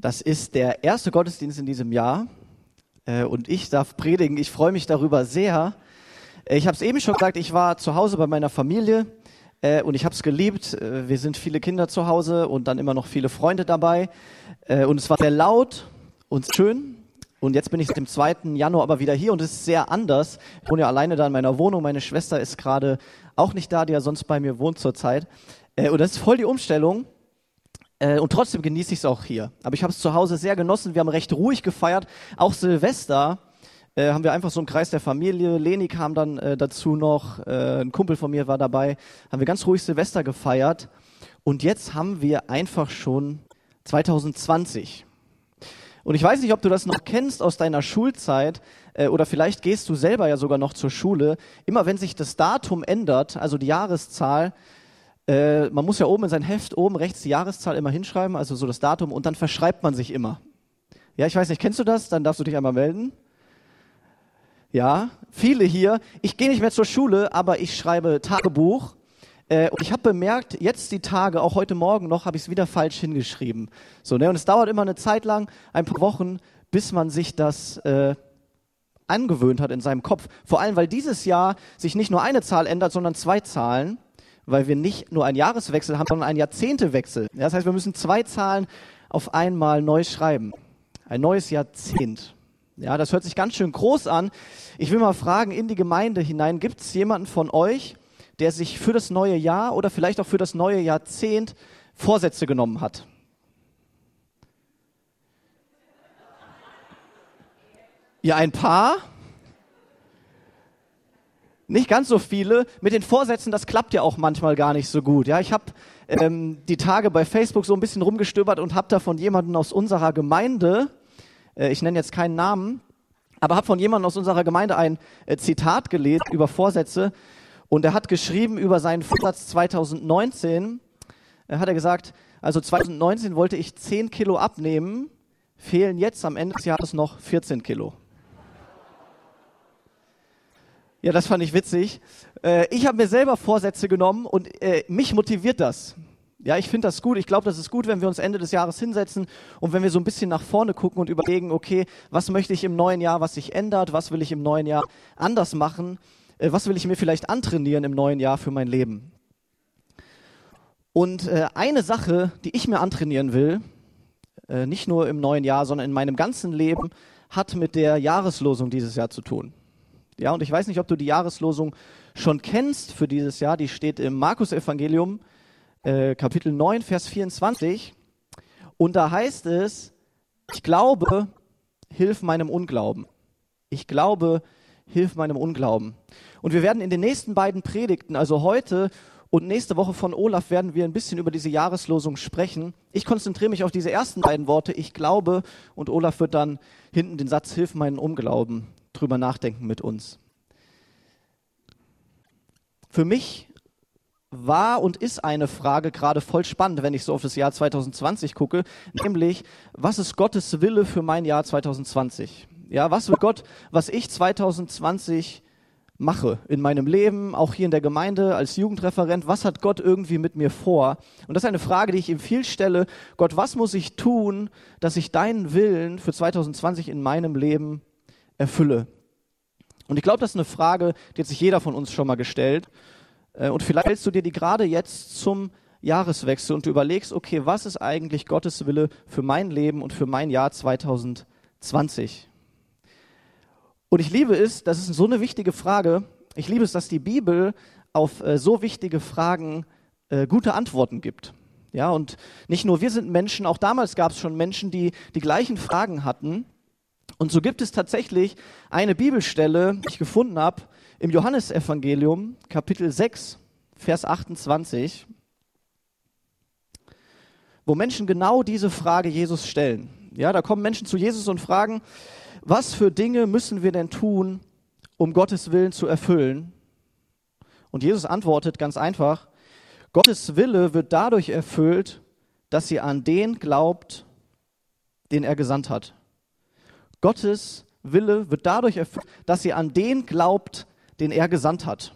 Das ist der erste Gottesdienst in diesem Jahr äh, und ich darf predigen. Ich freue mich darüber sehr. Äh, ich habe es eben schon gesagt, ich war zu Hause bei meiner Familie äh, und ich habe es geliebt. Wir sind viele Kinder zu Hause und dann immer noch viele Freunde dabei. Und es war sehr laut und schön. Und jetzt bin ich seit dem 2. Januar aber wieder hier und es ist sehr anders. Ich wohne ja alleine da in meiner Wohnung. Meine Schwester ist gerade auch nicht da, die ja sonst bei mir wohnt zurzeit. Und das ist voll die Umstellung. Äh, und trotzdem genieße ich es auch hier. Aber ich habe es zu Hause sehr genossen. Wir haben recht ruhig gefeiert. Auch Silvester äh, haben wir einfach so einen Kreis der Familie. Leni kam dann äh, dazu noch. Äh, ein Kumpel von mir war dabei. Haben wir ganz ruhig Silvester gefeiert. Und jetzt haben wir einfach schon 2020. Und ich weiß nicht, ob du das noch kennst aus deiner Schulzeit äh, oder vielleicht gehst du selber ja sogar noch zur Schule. Immer wenn sich das Datum ändert, also die Jahreszahl, äh, man muss ja oben in sein Heft oben rechts die Jahreszahl immer hinschreiben, also so das Datum, und dann verschreibt man sich immer. Ja, ich weiß nicht, kennst du das? Dann darfst du dich einmal melden. Ja, viele hier. Ich gehe nicht mehr zur Schule, aber ich schreibe Tagebuch. Äh, und ich habe bemerkt, jetzt die Tage, auch heute Morgen noch, habe ich es wieder falsch hingeschrieben. So, ne? Und es dauert immer eine Zeit lang, ein paar Wochen, bis man sich das äh, angewöhnt hat in seinem Kopf. Vor allem, weil dieses Jahr sich nicht nur eine Zahl ändert, sondern zwei Zahlen weil wir nicht nur einen Jahreswechsel haben, sondern einen Jahrzehntewechsel. Das heißt, wir müssen zwei Zahlen auf einmal neu schreiben. Ein neues Jahrzehnt. Ja, das hört sich ganz schön groß an. Ich will mal fragen, in die Gemeinde hinein, gibt es jemanden von euch, der sich für das neue Jahr oder vielleicht auch für das neue Jahrzehnt Vorsätze genommen hat? Ja, ein paar. Nicht ganz so viele. Mit den Vorsätzen, das klappt ja auch manchmal gar nicht so gut. Ja, ich habe ähm, die Tage bei Facebook so ein bisschen rumgestöbert und habe da von jemandem aus unserer Gemeinde, äh, ich nenne jetzt keinen Namen, aber habe von jemandem aus unserer Gemeinde ein äh, Zitat gelesen über Vorsätze und er hat geschrieben über seinen Vorsatz 2019. Er hat er gesagt, also 2019 wollte ich 10 Kilo abnehmen, fehlen jetzt am Ende des Jahres noch 14 Kilo. Ja, das fand ich witzig. Äh, ich habe mir selber Vorsätze genommen und äh, mich motiviert das. Ja, ich finde das gut. Ich glaube, das ist gut, wenn wir uns Ende des Jahres hinsetzen und wenn wir so ein bisschen nach vorne gucken und überlegen, okay, was möchte ich im neuen Jahr, was sich ändert, was will ich im neuen Jahr anders machen, äh, was will ich mir vielleicht antrainieren im neuen Jahr für mein Leben. Und eine Sache, die ich mir antrainieren will, nicht nur im neuen Jahr, sondern in meinem ganzen Leben, hat mit der Jahreslosung dieses Jahr zu tun. Ja, und ich weiß nicht, ob du die Jahreslosung schon kennst für dieses Jahr. Die steht im Markus-Evangelium, äh, Kapitel 9, Vers 24. Und da heißt es, ich glaube, hilf meinem Unglauben. Ich glaube, hilf meinem Unglauben. Und wir werden in den nächsten beiden Predigten, also heute und nächste Woche von Olaf, werden wir ein bisschen über diese Jahreslosung sprechen. Ich konzentriere mich auf diese ersten beiden Worte, ich glaube, und Olaf wird dann hinten den Satz, hilf meinen Unglauben drüber nachdenken mit uns. Für mich war und ist eine Frage gerade voll spannend, wenn ich so auf das Jahr 2020 gucke, nämlich, was ist Gottes Wille für mein Jahr 2020? Ja, was will Gott, was ich 2020 mache in meinem Leben, auch hier in der Gemeinde als Jugendreferent, was hat Gott irgendwie mit mir vor? Und das ist eine Frage, die ich ihm viel stelle. Gott, was muss ich tun, dass ich deinen Willen für 2020 in meinem Leben erfülle? Und ich glaube, das ist eine Frage, die hat sich jeder von uns schon mal gestellt. Äh, und vielleicht stellst du dir die gerade jetzt zum Jahreswechsel und du überlegst, okay, was ist eigentlich Gottes Wille für mein Leben und für mein Jahr 2020? Und ich liebe es, das ist so eine wichtige Frage, ich liebe es, dass die Bibel auf äh, so wichtige Fragen äh, gute Antworten gibt. Ja, und nicht nur wir sind Menschen, auch damals gab es schon Menschen, die die gleichen Fragen hatten. Und so gibt es tatsächlich eine Bibelstelle, die ich gefunden habe, im Johannesevangelium, Kapitel 6, Vers 28, wo Menschen genau diese Frage Jesus stellen. Ja, da kommen Menschen zu Jesus und fragen, was für Dinge müssen wir denn tun, um Gottes Willen zu erfüllen? Und Jesus antwortet ganz einfach, Gottes Wille wird dadurch erfüllt, dass ihr an den glaubt, den er gesandt hat. Gottes Wille wird dadurch erfüllt, dass ihr an den glaubt, den er gesandt hat.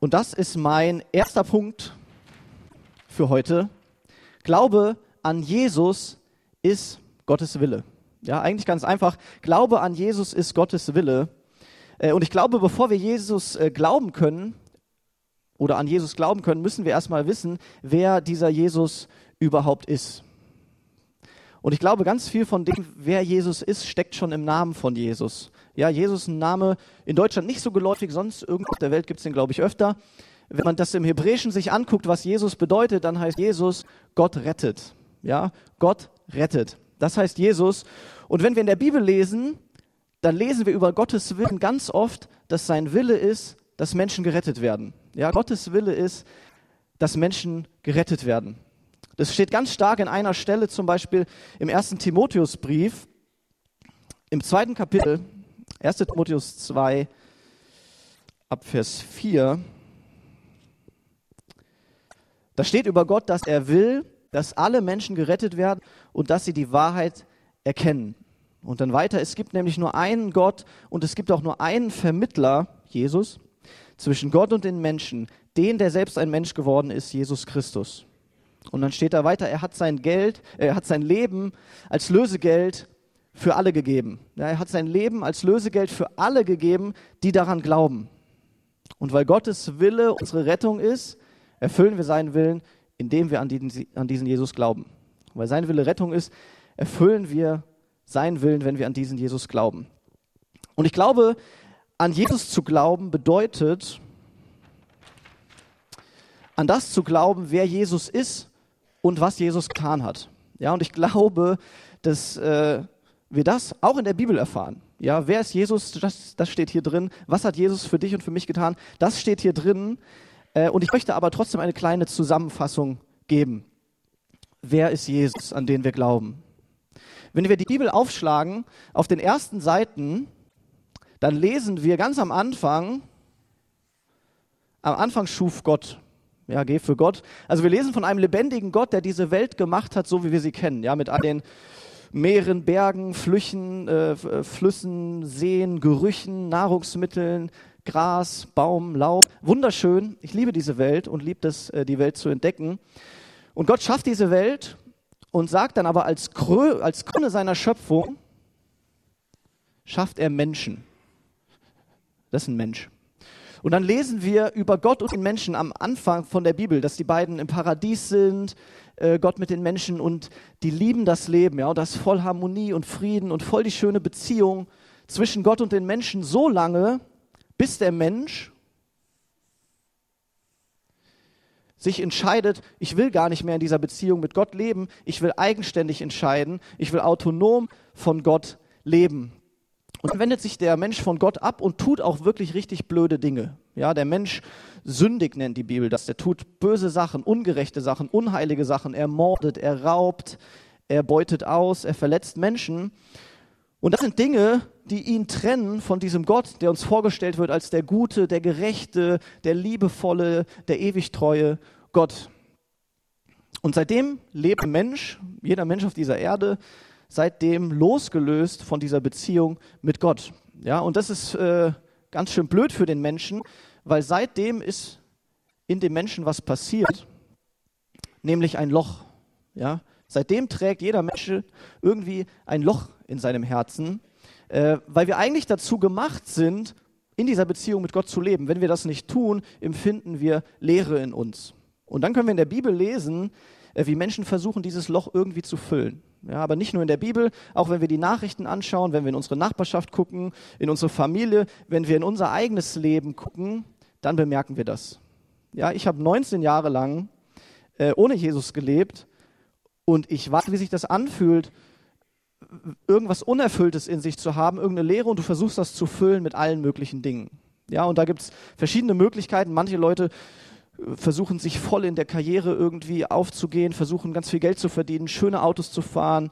Und das ist mein erster Punkt für heute. Glaube an Jesus ist Gottes Wille. Ja, eigentlich ganz einfach. Glaube an Jesus ist Gottes Wille. Äh, und ich glaube, bevor wir Jesus äh, glauben können oder an Jesus glauben können, müssen wir erstmal wissen, wer dieser Jesus überhaupt ist. Und ich glaube, ganz viel von dem, wer Jesus ist, steckt schon im Namen von Jesus. Ja, Jesus ist ein Name in Deutschland nicht so geläufig, sonst irgendwo auf der Welt gibt es den, glaube ich, öfter. Wenn man das im Hebräischen sich anguckt, was Jesus bedeutet, dann heißt Jesus, Gott rettet. Ja, Gott rettet. Das heißt Jesus. Und wenn wir in der Bibel lesen, dann lesen wir über Gottes Willen ganz oft, dass sein Wille ist, dass Menschen gerettet werden. Ja, Gottes Wille ist, dass Menschen gerettet werden. Das steht ganz stark in einer Stelle, zum Beispiel im ersten Timotheusbrief, im zweiten Kapitel, 1. Timotheus 2, ab Vers 4. Da steht über Gott, dass er will, dass alle Menschen gerettet werden und dass sie die Wahrheit erkennen. Und dann weiter, es gibt nämlich nur einen Gott und es gibt auch nur einen Vermittler, Jesus, zwischen Gott und den Menschen, den, der selbst ein Mensch geworden ist, Jesus Christus. Und dann steht da weiter, er hat sein Geld, er hat sein Leben als Lösegeld für alle gegeben. Er hat sein Leben als Lösegeld für alle gegeben, die daran glauben. Und weil Gottes Wille unsere Rettung ist, erfüllen wir seinen Willen, indem wir an diesen, an diesen Jesus glauben. Weil sein Wille Rettung ist, erfüllen wir seinen Willen, wenn wir an diesen Jesus glauben. Und ich glaube, an Jesus zu glauben bedeutet, an das zu glauben, wer Jesus ist und was Jesus getan hat. Ja, und ich glaube, dass äh, wir das auch in der Bibel erfahren. Ja, wer ist Jesus? Das, das steht hier drin. Was hat Jesus für dich und für mich getan? Das steht hier drin. Äh, und ich möchte aber trotzdem eine kleine Zusammenfassung geben. Wer ist Jesus, an den wir glauben? Wenn wir die Bibel aufschlagen, auf den ersten Seiten, dann lesen wir ganz am Anfang, am Anfang schuf Gott. Ja, geh für Gott. Also wir lesen von einem lebendigen Gott, der diese Welt gemacht hat, so wie wir sie kennen. Ja, mit all den Meeren, Bergen, Flüchen, äh, äh Flüssen, Seen, Gerüchen, Nahrungsmitteln, Gras, Baum, Laub. Wunderschön. Ich liebe diese Welt und liebe es, äh, die Welt zu entdecken. Und Gott schafft diese Welt und sagt dann aber als, Krö als Krone seiner Schöpfung, schafft er Menschen. Das ist ein Mensch. Und dann lesen wir über Gott und den Menschen am Anfang von der Bibel, dass die beiden im Paradies sind, äh, Gott mit den Menschen und die lieben das Leben, ja, und das voll Harmonie und Frieden und voll die schöne Beziehung zwischen Gott und den Menschen so lange, bis der Mensch sich entscheidet, ich will gar nicht mehr in dieser Beziehung mit Gott leben, ich will eigenständig entscheiden, ich will autonom von Gott leben. Und dann wendet sich der Mensch von Gott ab und tut auch wirklich richtig blöde Dinge. Ja, der Mensch sündig nennt die Bibel das. Der tut böse Sachen, ungerechte Sachen, unheilige Sachen. Er mordet, er raubt, er beutet aus, er verletzt Menschen. Und das sind Dinge, die ihn trennen von diesem Gott, der uns vorgestellt wird als der gute, der gerechte, der liebevolle, der ewig treue Gott. Und seitdem lebt Mensch, jeder Mensch auf dieser Erde, seitdem losgelöst von dieser Beziehung mit Gott. Ja, und das ist äh, ganz schön blöd für den Menschen, weil seitdem ist in dem Menschen was passiert, nämlich ein Loch. Ja, seitdem trägt jeder Mensch irgendwie ein Loch in seinem Herzen, äh, weil wir eigentlich dazu gemacht sind, in dieser Beziehung mit Gott zu leben. Wenn wir das nicht tun, empfinden wir Leere in uns. Und dann können wir in der Bibel lesen, wie Menschen versuchen, dieses Loch irgendwie zu füllen. Ja, aber nicht nur in der Bibel, auch wenn wir die Nachrichten anschauen, wenn wir in unsere Nachbarschaft gucken, in unsere Familie, wenn wir in unser eigenes Leben gucken, dann bemerken wir das. Ja, ich habe 19 Jahre lang äh, ohne Jesus gelebt und ich weiß, wie sich das anfühlt, irgendwas Unerfülltes in sich zu haben, irgendeine Lehre und du versuchst das zu füllen mit allen möglichen Dingen. Ja, und da gibt es verschiedene Möglichkeiten. Manche Leute versuchen sich voll in der Karriere irgendwie aufzugehen, versuchen ganz viel Geld zu verdienen, schöne Autos zu fahren.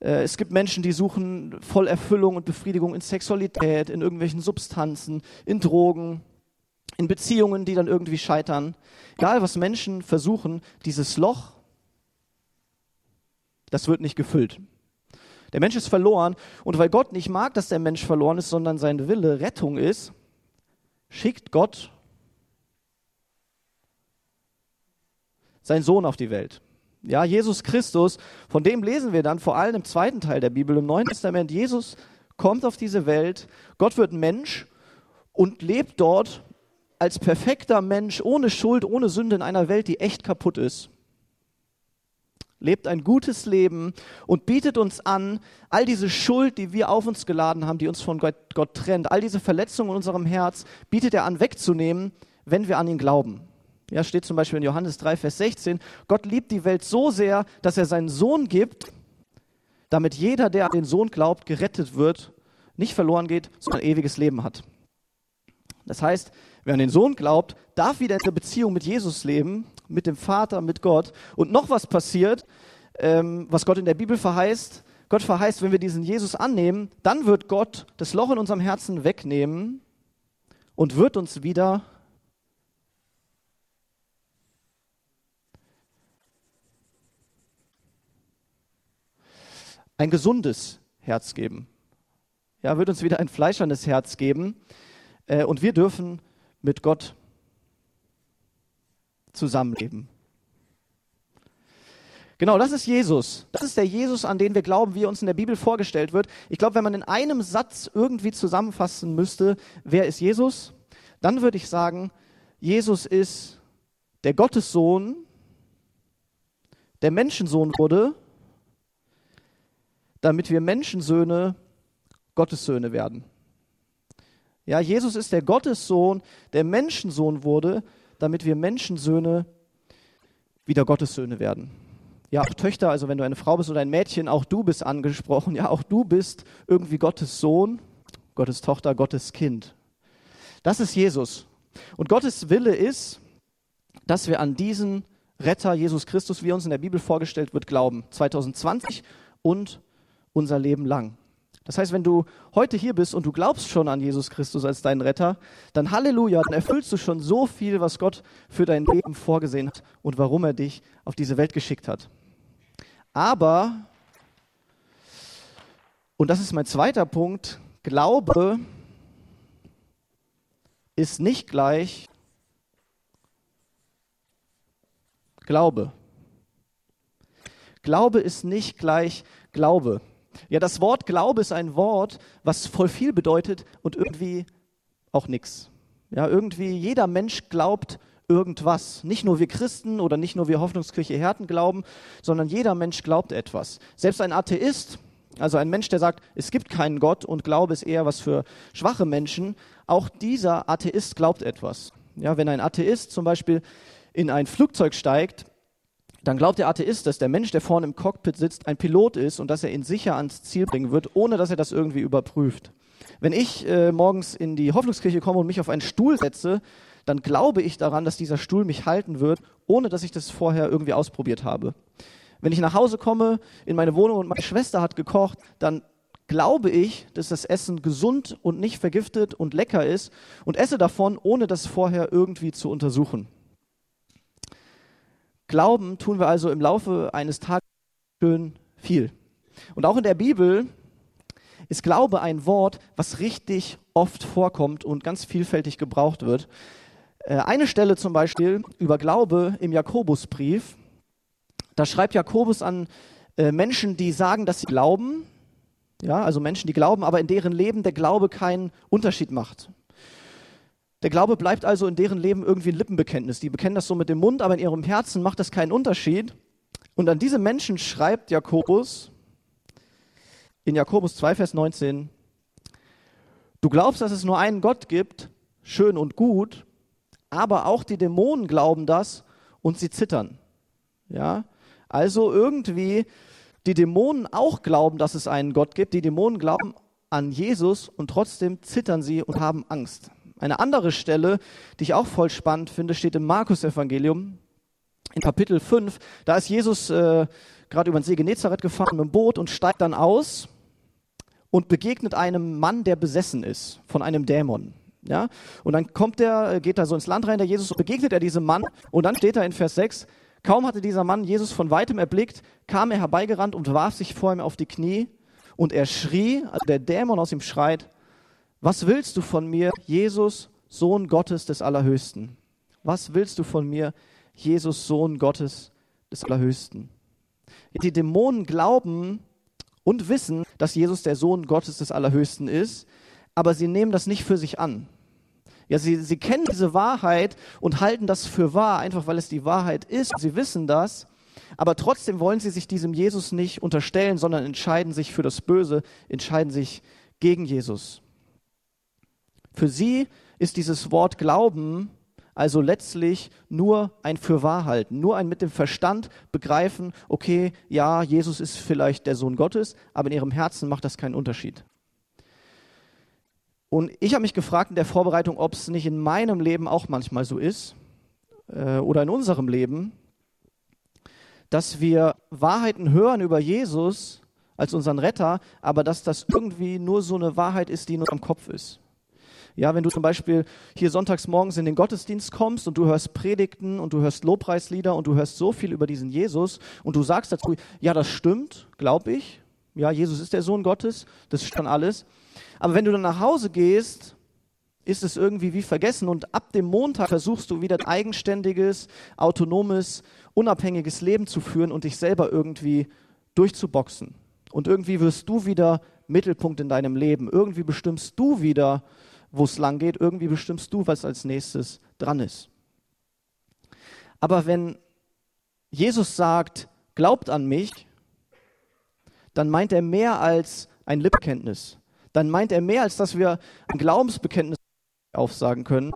Äh, es gibt Menschen, die suchen voll Erfüllung und Befriedigung in Sexualität, in irgendwelchen Substanzen, in Drogen, in Beziehungen, die dann irgendwie scheitern. Egal, was Menschen versuchen, dieses Loch, das wird nicht gefüllt. Der Mensch ist verloren und weil Gott nicht mag, dass der Mensch verloren ist, sondern sein Wille Rettung ist, schickt Gott sein Sohn auf die Welt. Ja, Jesus Christus, von dem lesen wir dann vor allem im zweiten Teil der Bibel, im Neuen Testament. Jesus kommt auf diese Welt, Gott wird Mensch und lebt dort als perfekter Mensch, ohne Schuld, ohne Sünde in einer Welt, die echt kaputt ist. Lebt ein gutes Leben und bietet uns an, all diese Schuld, die wir auf uns geladen haben, die uns von Gott, Gott trennt, all diese Verletzungen in unserem Herz, bietet er an wegzunehmen, wenn wir an ihn glauben. Ja, steht zum Beispiel in Johannes 3, Vers 16, Gott liebt die Welt so sehr, dass er seinen Sohn gibt, damit jeder, der an den Sohn glaubt, gerettet wird, nicht verloren geht, sondern ewiges Leben hat. Das heißt, wer an den Sohn glaubt, darf wieder in der Beziehung mit Jesus leben, mit dem Vater, mit Gott. Und noch was passiert, ähm, was Gott in der Bibel verheißt. Gott verheißt, wenn wir diesen Jesus annehmen, dann wird Gott das Loch in unserem Herzen wegnehmen und wird uns wieder ein gesundes Herz geben. Ja, wird uns wieder ein fleischernes Herz geben. Äh, und wir dürfen mit Gott zusammenleben. Genau, das ist Jesus. Das ist der Jesus, an den wir glauben, wie er uns in der Bibel vorgestellt wird. Ich glaube, wenn man in einem Satz irgendwie zusammenfassen müsste, wer ist Jesus, dann würde ich sagen, Jesus ist der Gottessohn, der Menschensohn wurde damit wir Menschensöhne Gottessöhne werden. Ja, Jesus ist der Gottessohn, der Menschensohn wurde, damit wir Menschensöhne wieder Gottessöhne werden. Ja, auch Töchter, also wenn du eine Frau bist oder ein Mädchen, auch du bist angesprochen. Ja, auch du bist irgendwie Gottes Sohn, Gottes Tochter, Gottes Kind. Das ist Jesus. Und Gottes Wille ist, dass wir an diesen Retter Jesus Christus, wie uns in der Bibel vorgestellt wird, glauben. 2020 und unser Leben lang. Das heißt, wenn du heute hier bist und du glaubst schon an Jesus Christus als deinen Retter, dann Halleluja, dann erfüllst du schon so viel, was Gott für dein Leben vorgesehen hat und warum er dich auf diese Welt geschickt hat. Aber, und das ist mein zweiter Punkt, Glaube ist nicht gleich Glaube. Glaube ist nicht gleich Glaube. Ja, das Wort Glaube ist ein Wort, was voll viel bedeutet und irgendwie auch nichts. Ja, irgendwie jeder Mensch glaubt irgendwas. Nicht nur wir Christen oder nicht nur wir Hoffnungskirche Härten glauben, sondern jeder Mensch glaubt etwas. Selbst ein Atheist, also ein Mensch, der sagt, es gibt keinen Gott und Glaube ist eher was für schwache Menschen, auch dieser Atheist glaubt etwas. Ja, wenn ein Atheist zum Beispiel in ein Flugzeug steigt, dann glaubt der Atheist, dass der Mensch, der vorne im Cockpit sitzt, ein Pilot ist und dass er ihn sicher ans Ziel bringen wird, ohne dass er das irgendwie überprüft. Wenn ich äh, morgens in die Hoffnungskirche komme und mich auf einen Stuhl setze, dann glaube ich daran, dass dieser Stuhl mich halten wird, ohne dass ich das vorher irgendwie ausprobiert habe. Wenn ich nach Hause komme, in meine Wohnung und meine Schwester hat gekocht, dann glaube ich, dass das Essen gesund und nicht vergiftet und lecker ist und esse davon, ohne das vorher irgendwie zu untersuchen. Glauben tun wir also im Laufe eines Tages schön viel. Und auch in der Bibel ist Glaube ein Wort, was richtig oft vorkommt und ganz vielfältig gebraucht wird. Äh, eine Stelle zum Beispiel über Glaube im Jakobusbrief, da schreibt Jakobus an äh, Menschen, die sagen, dass sie glauben, ja, also Menschen, die glauben, aber in deren Leben der Glaube keinen Unterschied macht. Der Glaube bleibt also in deren Leben irgendwie ein Lippenbekenntnis. Die bekennen das so mit dem Mund, aber in ihrem Herzen macht das keinen Unterschied. Und an diese Menschen schreibt Jakobus in Jakobus 2, Vers 19, du glaubst, dass es nur einen Gott gibt, schön und gut, aber auch die Dämonen glauben das und sie zittern. Ja? Also irgendwie die Dämonen auch glauben, dass es einen Gott gibt. Die Dämonen glauben an Jesus und trotzdem zittern sie und haben Angst. Eine andere Stelle, die ich auch voll spannend finde, steht im Markus-Evangelium in Kapitel 5. Da ist Jesus äh, gerade über den See Genezareth gefahren mit dem Boot und steigt dann aus und begegnet einem Mann, der besessen ist von einem Dämon. Ja? Und dann kommt er, äh, geht da so ins Land rein, der Jesus, begegnet er diesem Mann. Und dann steht er in Vers 6, kaum hatte dieser Mann Jesus von weitem erblickt, kam er herbeigerannt und warf sich vor ihm auf die Knie. Und er schrie, also der Dämon aus ihm schreit, was willst du von mir, Jesus, Sohn Gottes des Allerhöchsten? Was willst du von mir, Jesus, Sohn Gottes des Allerhöchsten. Die Dämonen glauben und wissen, dass Jesus der Sohn Gottes des Allerhöchsten ist, aber sie nehmen das nicht für sich an. Ja, sie, sie kennen diese Wahrheit und halten das für wahr, einfach weil es die Wahrheit ist. Sie wissen das, aber trotzdem wollen sie sich diesem Jesus nicht unterstellen, sondern entscheiden sich für das Böse, entscheiden sich gegen Jesus. Für sie ist dieses Wort Glauben also letztlich nur ein Fürwahrhalten, nur ein mit dem Verstand begreifen, okay, ja, Jesus ist vielleicht der Sohn Gottes, aber in ihrem Herzen macht das keinen Unterschied. Und ich habe mich gefragt in der Vorbereitung, ob es nicht in meinem Leben auch manchmal so ist äh, oder in unserem Leben, dass wir Wahrheiten hören über Jesus als unseren Retter, aber dass das irgendwie nur so eine Wahrheit ist, die in unserem Kopf ist. Ja, wenn du zum Beispiel hier sonntags morgens in den Gottesdienst kommst und du hörst Predigten und du hörst Lobpreislieder und du hörst so viel über diesen Jesus und du sagst dazu, ja, das stimmt, glaube ich. Ja, Jesus ist der Sohn Gottes, das ist schon alles. Aber wenn du dann nach Hause gehst, ist es irgendwie wie vergessen und ab dem Montag versuchst du wieder ein eigenständiges, autonomes, unabhängiges Leben zu führen und dich selber irgendwie durchzuboxen. Und irgendwie wirst du wieder Mittelpunkt in deinem Leben. Irgendwie bestimmst du wieder, wo es lang geht. Irgendwie bestimmst du, was als nächstes dran ist. Aber wenn Jesus sagt, glaubt an mich, dann meint er mehr als ein Lippkenntnis dann meint er mehr, als dass wir ein Glaubensbekenntnis aufsagen können.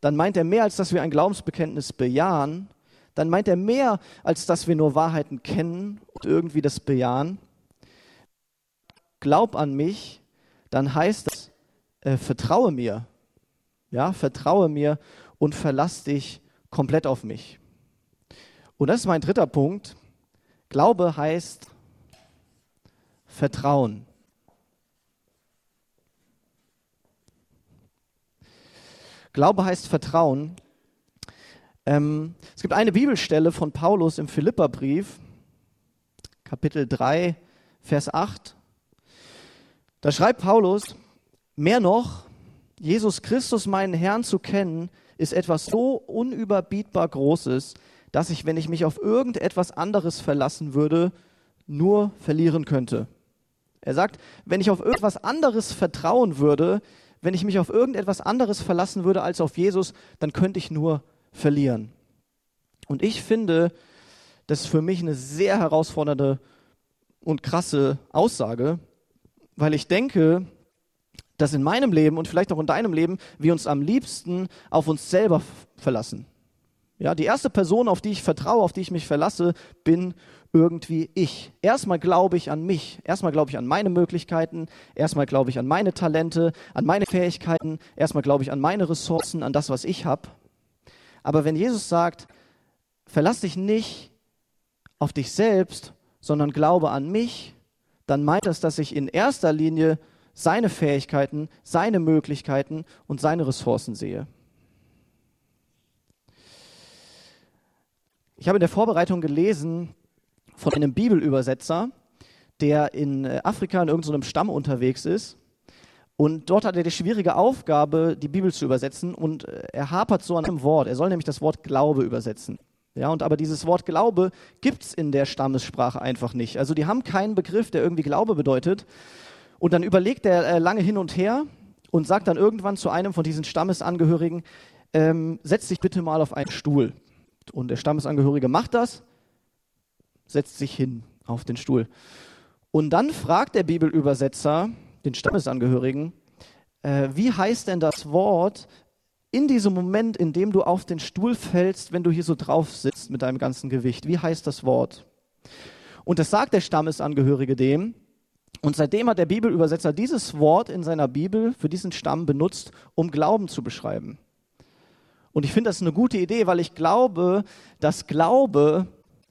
Dann meint er mehr, als dass wir ein Glaubensbekenntnis bejahen. Dann meint er mehr, als dass wir nur Wahrheiten kennen und irgendwie das bejahen. Glaub an mich, dann heißt das, äh, vertraue mir. Ja, vertraue mir und verlass dich komplett auf mich. Und das ist mein dritter Punkt. Glaube heißt Vertrauen. Glaube heißt Vertrauen. Ähm, es gibt eine Bibelstelle von Paulus im Philipperbrief, Kapitel 3, Vers 8. Da schreibt Paulus, mehr noch, Jesus Christus, meinen Herrn zu kennen, ist etwas so unüberbietbar Großes, dass ich, wenn ich mich auf irgendetwas anderes verlassen würde, nur verlieren könnte. Er sagt, wenn ich auf irgendwas anderes vertrauen würde, wenn ich mich auf irgendetwas anderes verlassen würde als auf Jesus, dann könnte ich nur verlieren. Und ich finde, das ist für mich eine sehr herausfordernde und krasse Aussage, weil ich denke, dass in meinem Leben und vielleicht auch in deinem Leben wir uns am liebsten auf uns selber verlassen. Ja, die erste Person, auf die ich vertraue, auf die ich mich verlasse, bin irgendwie ich. Erstmal glaube ich an mich, erstmal glaube ich an meine Möglichkeiten, erstmal glaube ich an meine Talente, an meine Fähigkeiten, erstmal glaube ich an meine Ressourcen, an das, was ich habe. Aber wenn Jesus sagt, verlass dich nicht auf dich selbst, sondern glaube an mich, dann meint das, dass ich in erster Linie seine Fähigkeiten, seine Möglichkeiten und seine Ressourcen sehe. Ich habe in der Vorbereitung gelesen von einem Bibelübersetzer, der in äh, Afrika in irgendeinem Stamm unterwegs ist. Und dort hat er die schwierige Aufgabe, die Bibel zu übersetzen. Und äh, er hapert so an einem Wort. Er soll nämlich das Wort Glaube übersetzen. Ja, und aber dieses Wort Glaube gibt es in der Stammessprache einfach nicht. Also die haben keinen Begriff, der irgendwie Glaube bedeutet. Und dann überlegt er äh, lange hin und her und sagt dann irgendwann zu einem von diesen Stammesangehörigen, ähm, setz dich bitte mal auf einen Stuhl. Und der Stammesangehörige macht das, setzt sich hin auf den Stuhl. Und dann fragt der Bibelübersetzer den Stammesangehörigen, äh, wie heißt denn das Wort in diesem Moment, in dem du auf den Stuhl fällst, wenn du hier so drauf sitzt mit deinem ganzen Gewicht? Wie heißt das Wort? Und das sagt der Stammesangehörige dem. Und seitdem hat der Bibelübersetzer dieses Wort in seiner Bibel für diesen Stamm benutzt, um Glauben zu beschreiben. Und ich finde das eine gute Idee, weil ich glaube, dass Glaube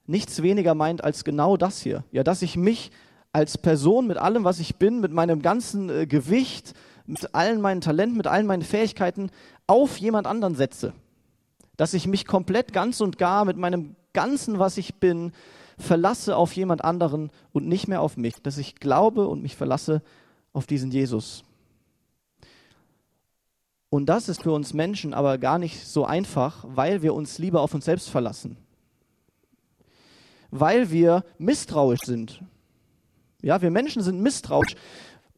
nichts weniger meint als genau das hier. Ja, dass ich mich als Person mit allem, was ich bin, mit meinem ganzen äh, Gewicht, mit allen meinen Talenten, mit allen meinen Fähigkeiten auf jemand anderen setze. Dass ich mich komplett ganz und gar mit meinem ganzen, was ich bin, verlasse auf jemand anderen und nicht mehr auf mich. Dass ich glaube und mich verlasse auf diesen Jesus. Und das ist für uns Menschen aber gar nicht so einfach, weil wir uns lieber auf uns selbst verlassen. weil wir misstrauisch sind. Ja, wir Menschen sind misstrauisch.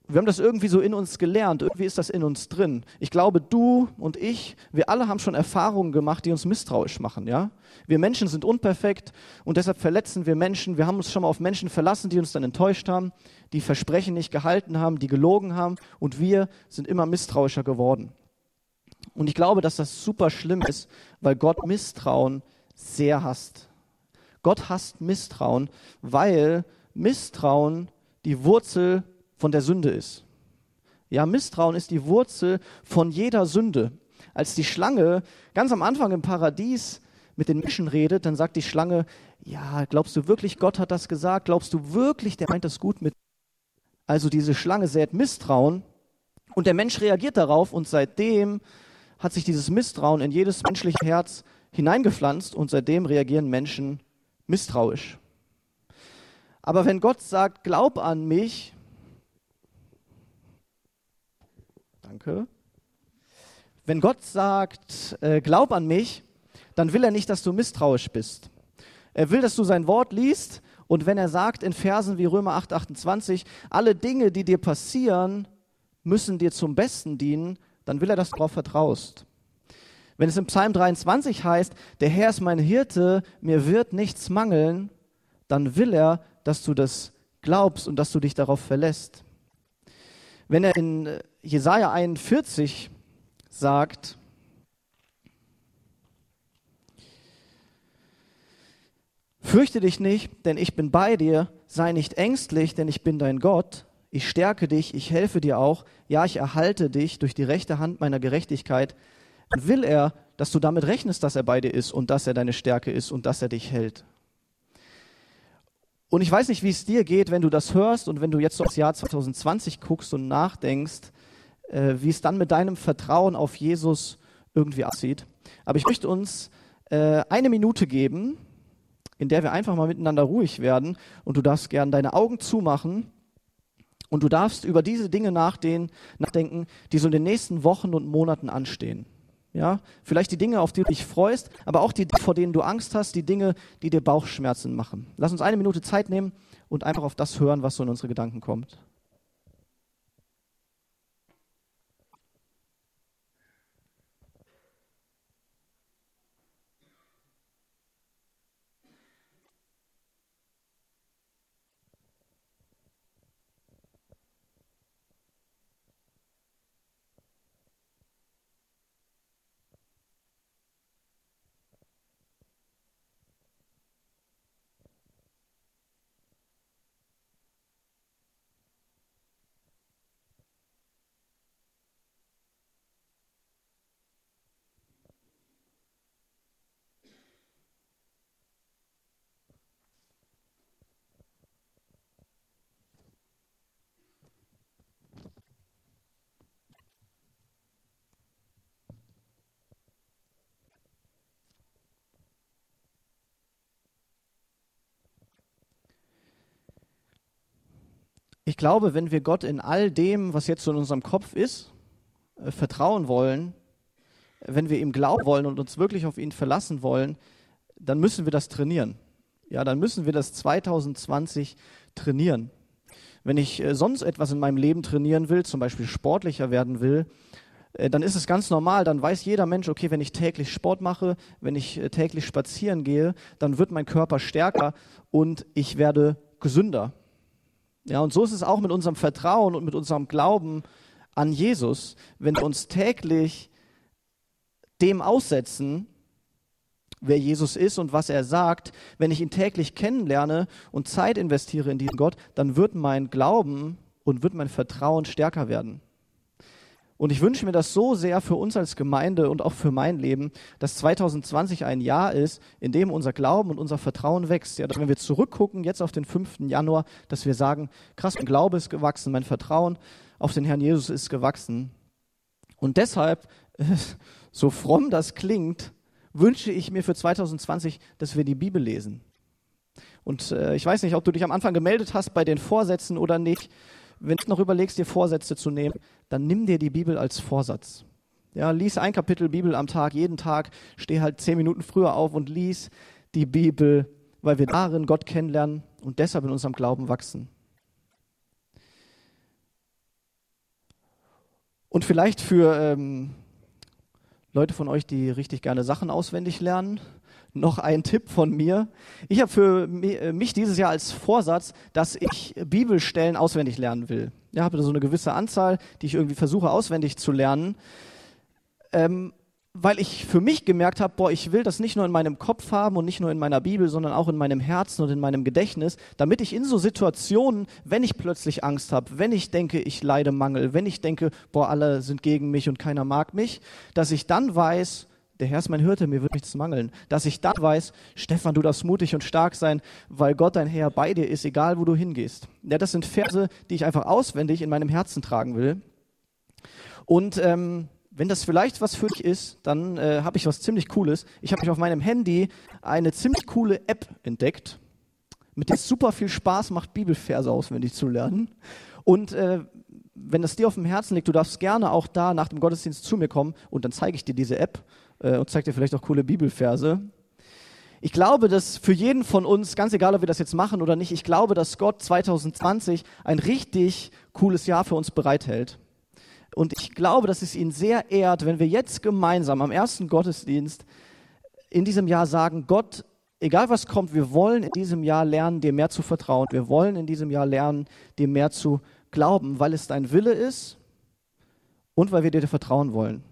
Wir haben das irgendwie so in uns gelernt, irgendwie ist das in uns drin. Ich glaube, du und ich, wir alle haben schon Erfahrungen gemacht, die uns misstrauisch machen, ja? Wir Menschen sind unperfekt und deshalb verletzen wir Menschen. Wir haben uns schon mal auf Menschen verlassen, die uns dann enttäuscht haben, die Versprechen nicht gehalten haben, die gelogen haben und wir sind immer misstrauischer geworden. Und ich glaube, dass das super schlimm ist, weil Gott Misstrauen sehr hasst. Gott hasst Misstrauen, weil Misstrauen die Wurzel von der Sünde ist. Ja, Misstrauen ist die Wurzel von jeder Sünde. Als die Schlange ganz am Anfang im Paradies mit den Menschen redet, dann sagt die Schlange, ja, glaubst du wirklich, Gott hat das gesagt? Glaubst du wirklich, der meint das gut mit? Also diese Schlange sät Misstrauen und der Mensch reagiert darauf und seitdem hat sich dieses Misstrauen in jedes menschliche Herz hineingepflanzt und seitdem reagieren Menschen misstrauisch. Aber wenn Gott sagt, glaub an mich, danke, wenn Gott sagt, äh, glaub an mich, dann will er nicht, dass du misstrauisch bist. Er will, dass du sein Wort liest und wenn er sagt in Versen wie Römer 8, 28, alle Dinge, die dir passieren, müssen dir zum Besten dienen, dann will er, dass du darauf vertraust. Wenn es im Psalm 23 heißt, der Herr ist mein Hirte, mir wird nichts mangeln, dann will er, dass du das glaubst und dass du dich darauf verlässt. Wenn er in Jesaja 41 sagt, Fürchte dich nicht, denn ich bin bei dir. Sei nicht ängstlich, denn ich bin dein Gott. Ich stärke dich, ich helfe dir auch. Ja, ich erhalte dich durch die rechte Hand meiner Gerechtigkeit. Will er, dass du damit rechnest, dass er bei dir ist und dass er deine Stärke ist und dass er dich hält. Und ich weiß nicht, wie es dir geht, wenn du das hörst und wenn du jetzt aufs Jahr 2020 guckst und nachdenkst, äh, wie es dann mit deinem Vertrauen auf Jesus irgendwie aussieht. Aber ich möchte uns äh, eine Minute geben, in der wir einfach mal miteinander ruhig werden und du darfst gern deine Augen zumachen und du darfst über diese Dinge nachdenken, die so in den nächsten Wochen und Monaten anstehen. Ja, vielleicht die Dinge, auf die du dich freust, aber auch die, vor denen du Angst hast, die Dinge, die dir Bauchschmerzen machen. Lass uns eine Minute Zeit nehmen und einfach auf das hören, was so in unsere Gedanken kommt. Ich glaube, wenn wir Gott in all dem, was jetzt so in unserem Kopf ist, äh, vertrauen wollen, wenn wir ihm glauben wollen und uns wirklich auf ihn verlassen wollen, dann müssen wir das trainieren. Ja, dann müssen wir das 2020 trainieren. Wenn ich äh, sonst etwas in meinem Leben trainieren will, zum Beispiel sportlicher werden will, äh, dann ist es ganz normal, dann weiß jeder Mensch, okay, wenn ich täglich Sport mache, wenn ich täglich spazieren gehe, dann wird mein Körper stärker und ich werde gesünder. Ja, und so ist es auch mit unserem Vertrauen und mit unserem Glauben an Jesus. Wenn wir uns täglich dem aussetzen, wer Jesus ist und was er sagt, wenn ich ihn täglich kennenlerne und Zeit investiere in diesen Gott, dann wird mein Glauben und wird mein Vertrauen stärker werden. Und ich wünsche mir das so sehr für uns als Gemeinde und auch für mein Leben, dass 2020 ein Jahr ist, in dem unser Glauben und unser Vertrauen wächst. Ja, dass wenn wir zurückgucken, jetzt auf den 5. Januar, dass wir sagen, krass, mein Glaube ist gewachsen, mein Vertrauen auf den Herrn Jesus ist gewachsen. Und deshalb, so fromm das klingt, wünsche ich mir für 2020, dass wir die Bibel lesen. Und äh, ich weiß nicht, ob du dich am Anfang gemeldet hast bei den Vorsätzen oder nicht wenn du noch überlegst, dir Vorsätze zu nehmen, dann nimm dir die Bibel als Vorsatz. Ja, lies ein Kapitel Bibel am Tag, jeden Tag, steh halt zehn Minuten früher auf und lies die Bibel, weil wir darin Gott kennenlernen und deshalb in unserem Glauben wachsen. Und vielleicht für ähm, Leute von euch, die richtig gerne Sachen auswendig lernen, noch ein Tipp von mir. Ich habe für äh, mich dieses Jahr als Vorsatz, dass ich Bibelstellen auswendig lernen will. Ich habe so eine gewisse Anzahl, die ich irgendwie versuche auswendig zu lernen. Ähm, weil ich für mich gemerkt habe, boah, ich will das nicht nur in meinem Kopf haben und nicht nur in meiner Bibel, sondern auch in meinem Herzen und in meinem Gedächtnis, damit ich in so Situationen, wenn ich plötzlich Angst habe, wenn ich denke, ich leide Mangel, wenn ich denke, boah, alle sind gegen mich und keiner mag mich, dass ich dann weiß, der Herr ist mein Hirte, mir wird nichts mangeln. Dass ich dann weiß, Stefan, du darfst mutig und stark sein, weil Gott dein Herr bei dir ist, egal wo du hingehst. Ja, das sind Verse, die ich einfach auswendig in meinem Herzen tragen will. Und ähm, wenn das vielleicht was für dich ist, dann äh, habe ich was ziemlich Cooles. Ich habe auf meinem Handy eine ziemlich coole App entdeckt, mit der es super viel Spaß macht, Bibelverse auswendig zu lernen. Und äh, wenn das dir auf dem Herzen liegt, du darfst gerne auch da nach dem Gottesdienst zu mir kommen und dann zeige ich dir diese App äh, und zeige dir vielleicht auch coole Bibelverse. Ich glaube, dass für jeden von uns, ganz egal, ob wir das jetzt machen oder nicht, ich glaube, dass Gott 2020 ein richtig cooles Jahr für uns bereithält. Und ich glaube, dass es ihn sehr ehrt, wenn wir jetzt gemeinsam am ersten Gottesdienst in diesem Jahr sagen, Gott, egal was kommt, wir wollen in diesem Jahr lernen, dir mehr zu vertrauen. Wir wollen in diesem Jahr lernen, dir mehr zu glauben, weil es dein Wille ist und weil wir dir vertrauen wollen.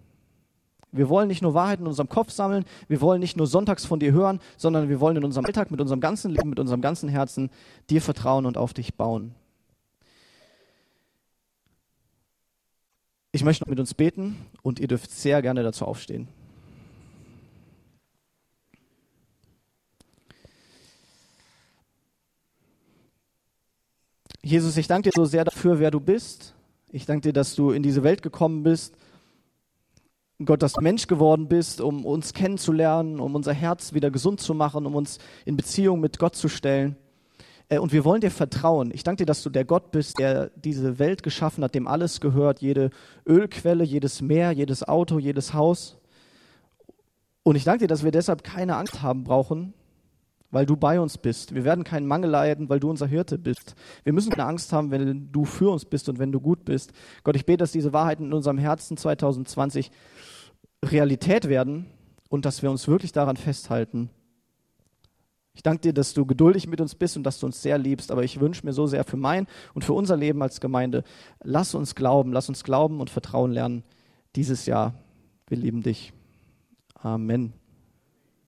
Wir wollen nicht nur Wahrheiten in unserem Kopf sammeln, wir wollen nicht nur sonntags von dir hören, sondern wir wollen in unserem Alltag, mit unserem ganzen Leben, mit unserem ganzen Herzen dir vertrauen und auf dich bauen. Ich möchte noch mit uns beten und ihr dürft sehr gerne dazu aufstehen. Jesus, ich danke dir so sehr dafür, wer du bist. Ich danke dir, dass du in diese Welt gekommen bist. Gott, dass du Mensch geworden bist, um uns kennenzulernen, um unser Herz wieder gesund zu machen, um uns in Beziehung mit Gott zu stellen. Äh, und wir wollen dir vertrauen. Ich danke dir, dass du der Gott bist, der diese Welt geschaffen hat, dem alles gehört, jede Ölquelle, jedes Meer, jedes Auto, jedes Haus. Und ich danke dir, dass wir deshalb keine Angst haben brauchen, weil du bei uns bist. Wir werden keinen Mangel leiden, weil du unser Hirte bist. Wir müssen keine Angst haben, wenn du für uns bist und wenn du gut bist. Gott, ich bete, dass diese Wahrheiten in unserem Herzen 2020 Realität werden und dass wir uns wirklich daran festhalten ich danke dir, dass du geduldig mit uns bist und dass du uns sehr liebst, aber ich wünsche mir so sehr für mein und für unser Leben als Gemeinde, lass uns glauben, lass uns glauben und Vertrauen lernen dieses Jahr. Wir lieben dich. Amen.